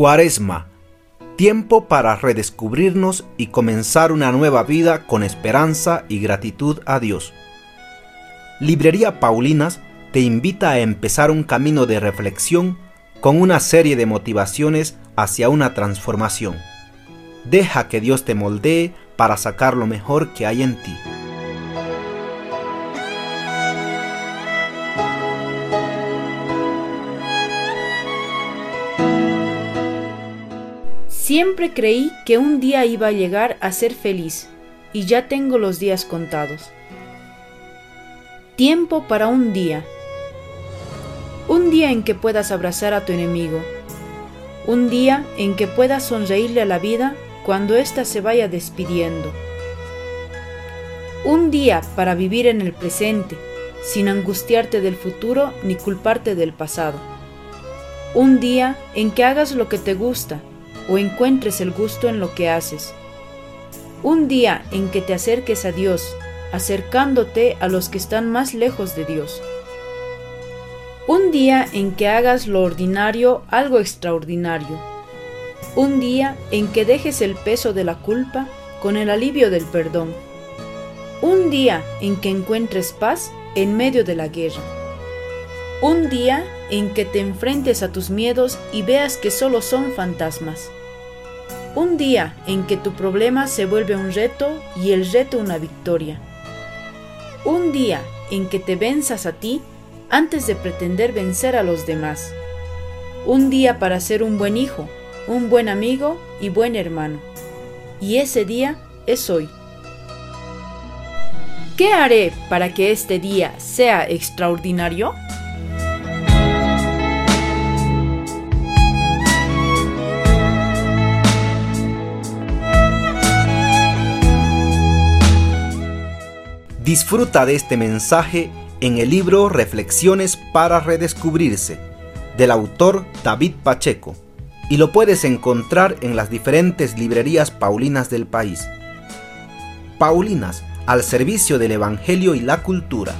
Cuaresma, tiempo para redescubrirnos y comenzar una nueva vida con esperanza y gratitud a Dios. Librería Paulinas te invita a empezar un camino de reflexión con una serie de motivaciones hacia una transformación. Deja que Dios te moldee para sacar lo mejor que hay en ti. Siempre creí que un día iba a llegar a ser feliz y ya tengo los días contados. Tiempo para un día. Un día en que puedas abrazar a tu enemigo. Un día en que puedas sonreírle a la vida cuando ésta se vaya despidiendo. Un día para vivir en el presente, sin angustiarte del futuro ni culparte del pasado. Un día en que hagas lo que te gusta o encuentres el gusto en lo que haces. Un día en que te acerques a Dios, acercándote a los que están más lejos de Dios. Un día en que hagas lo ordinario algo extraordinario. Un día en que dejes el peso de la culpa con el alivio del perdón. Un día en que encuentres paz en medio de la guerra. Un día en que te enfrentes a tus miedos y veas que solo son fantasmas. Un día en que tu problema se vuelve un reto y el reto una victoria. Un día en que te venzas a ti antes de pretender vencer a los demás. Un día para ser un buen hijo, un buen amigo y buen hermano. Y ese día es hoy. ¿Qué haré para que este día sea extraordinario? Disfruta de este mensaje en el libro Reflexiones para Redescubrirse, del autor David Pacheco, y lo puedes encontrar en las diferentes librerías paulinas del país. Paulinas, al servicio del Evangelio y la cultura.